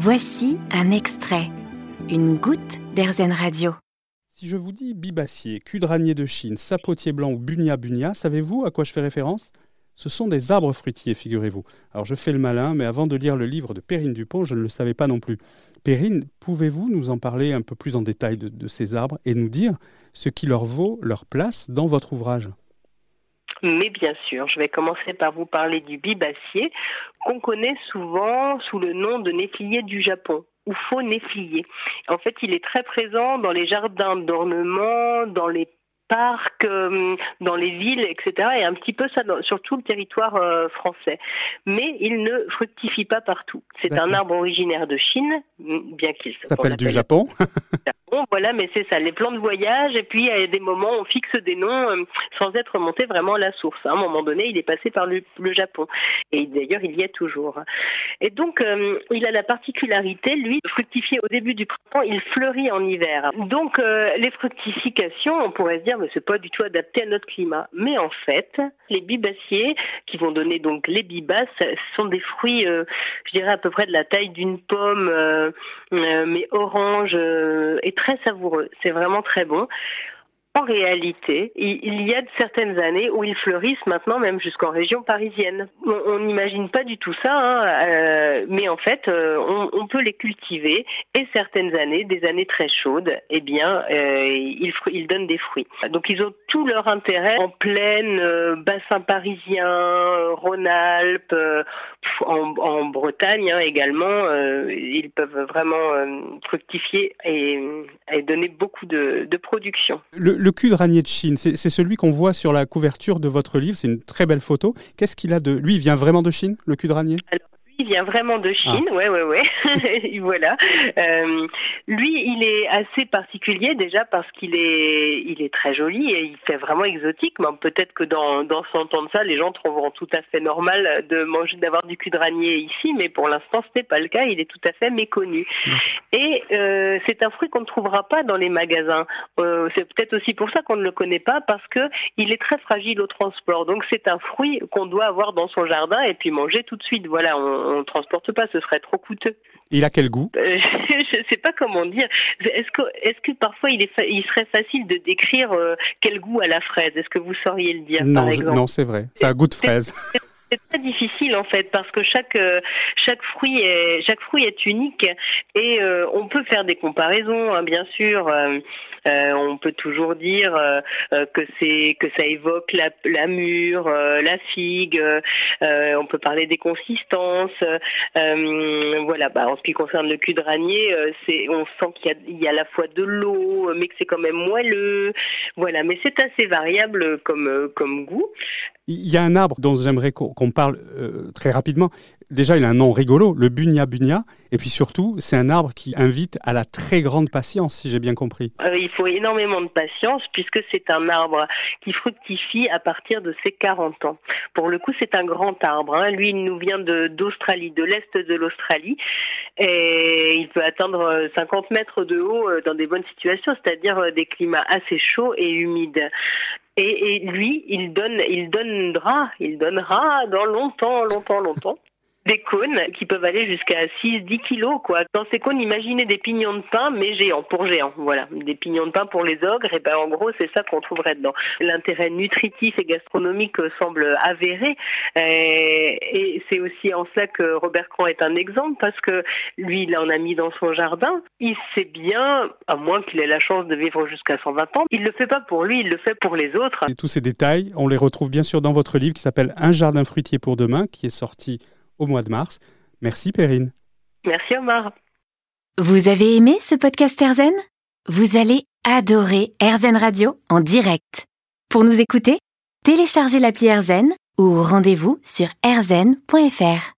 Voici un extrait, une goutte d'Airzen Radio. Si je vous dis bibassier, cul de de Chine, sapotier blanc ou bunia bunia, savez-vous à quoi je fais référence? Ce sont des arbres fruitiers, figurez-vous. Alors je fais le malin, mais avant de lire le livre de Perrine Dupont, je ne le savais pas non plus. Perrine, pouvez-vous nous en parler un peu plus en détail de ces arbres et nous dire ce qui leur vaut leur place dans votre ouvrage? Mais bien sûr, je vais commencer par vous parler du bibassier, qu'on connaît souvent sous le nom de néflier du Japon ou faux néflier. En fait, il est très présent dans les jardins d'ornement, dans les parcs, euh, dans les villes, etc. Et un petit peu ça sur tout le territoire euh, français. Mais il ne fructifie pas partout. C'est un arbre originaire de Chine, bien qu'il s'appelle du Japon. voilà, mais c'est ça, les plans de voyage. Et puis à des moments, on fixe des noms euh, sans être remonté vraiment à la source. À un moment donné, il est passé par le, Japon. Et d'ailleurs, il y est toujours. Et donc, il a la particularité, lui, de fructifier au début du printemps. Il fleurit en hiver. Donc, les fructifications, on pourrait se dire mais c'est pas du tout adapté à notre climat. Mais en fait, les bibassiers, qui vont donner donc les bibasses, sont des fruits, euh, je dirais à peu près de la taille d'une pomme, euh, euh, mais orange très savoureux. C'est vraiment très bon en réalité, il y a certaines années où ils fleurissent maintenant même jusqu'en région parisienne. On n'imagine pas du tout ça, hein, euh, mais en fait, euh, on, peut les cultiver et certaines années, des années très chaudes, eh bien, euh, ils, ils, donnent des fruits. Donc ils ont tout leur intérêt en pleine bassin parisien, Rhône-Alpes, en, Bretagne hein, également. ils peuvent vraiment fructifier et, donner beaucoup de, production le cul de ranier de Chine, c'est celui qu'on voit sur la couverture de votre livre. C'est une très belle photo. Qu'est-ce qu'il a de. Lui, il vient vraiment de Chine, le cul de ranier vient vraiment de Chine, ah. ouais, ouais, ouais. voilà. Euh, lui, il est assez particulier déjà parce qu'il est, il est très joli et il fait vraiment exotique. Mais peut-être que dans dans 100 ans de ça, les gens trouveront tout à fait normal de manger, d'avoir du cul de ranier ici. Mais pour l'instant, ce n'est pas le cas. Il est tout à fait méconnu. Et euh, c'est un fruit qu'on ne trouvera pas dans les magasins. Euh, c'est peut-être aussi pour ça qu'on ne le connaît pas parce que il est très fragile au transport. Donc c'est un fruit qu'on doit avoir dans son jardin et puis manger tout de suite. Voilà. On, on ne transporte pas, ce serait trop coûteux. Il a quel goût? Euh, Je ne sais pas comment dire. Est-ce que, est que parfois il, est il serait facile de décrire euh, quel goût a la fraise? Est-ce que vous sauriez le dire non, par exemple? Non, c'est vrai. C'est un goût de fraise. C'est très difficile en fait parce que chaque euh, chaque fruit est chaque fruit est unique et on peut faire des comparaisons hein, bien sûr euh, on peut toujours dire euh, euh, que c'est que ça évoque la, mûre, la figue. on peut parler des consistances. voilà, bah, en ce qui concerne le cul de ranier, on sent qu'il y, y a, à la fois de l'eau, mais que c'est quand même moelleux. Voilà, mais c'est assez variable comme comme goût. Il y a un arbre dont j'aimerais qu'on parle très rapidement déjà, il a un nom rigolo, le bunia bunia. Et puis surtout, c'est un arbre qui invite à la très grande patience, si j'ai bien compris. Euh, il faut énormément de patience puisque c'est un arbre qui fructifie à partir de ses 40 ans. Pour le coup, c'est un grand arbre. Hein. Lui, il nous vient d'Australie, de, l'est de l'Australie. Et il peut atteindre 50 mètres de haut euh, dans des bonnes situations, c'est-à-dire euh, des climats assez chauds et humides. Et, lui, il donne, il donnera, il donnera dans longtemps, longtemps, longtemps des cônes qui peuvent aller jusqu'à 6-10 kilos. Quoi. Dans ces cônes, imaginez des pignons de pain, mais géants, pour géants. Voilà, des pignons de pain pour les ogres. Et ben en gros, c'est ça qu'on trouverait dedans. L'intérêt nutritif et gastronomique semble avéré. Euh, et c'est aussi en cela que Robert Cran est un exemple, parce que lui, il en a mis dans son jardin. Il sait bien, à moins qu'il ait la chance de vivre jusqu'à 120 ans, il le fait pas pour lui, il le fait pour les autres. Et tous ces détails, on les retrouve bien sûr dans votre livre qui s'appelle Un jardin fruitier pour demain, qui est sorti au mois de mars. Merci Perrine. Merci Omar. Vous avez aimé ce podcast Erzen Vous allez adorer Erzen Radio en direct. Pour nous écouter, téléchargez l'appli Erzen ou rendez-vous sur erzen.fr.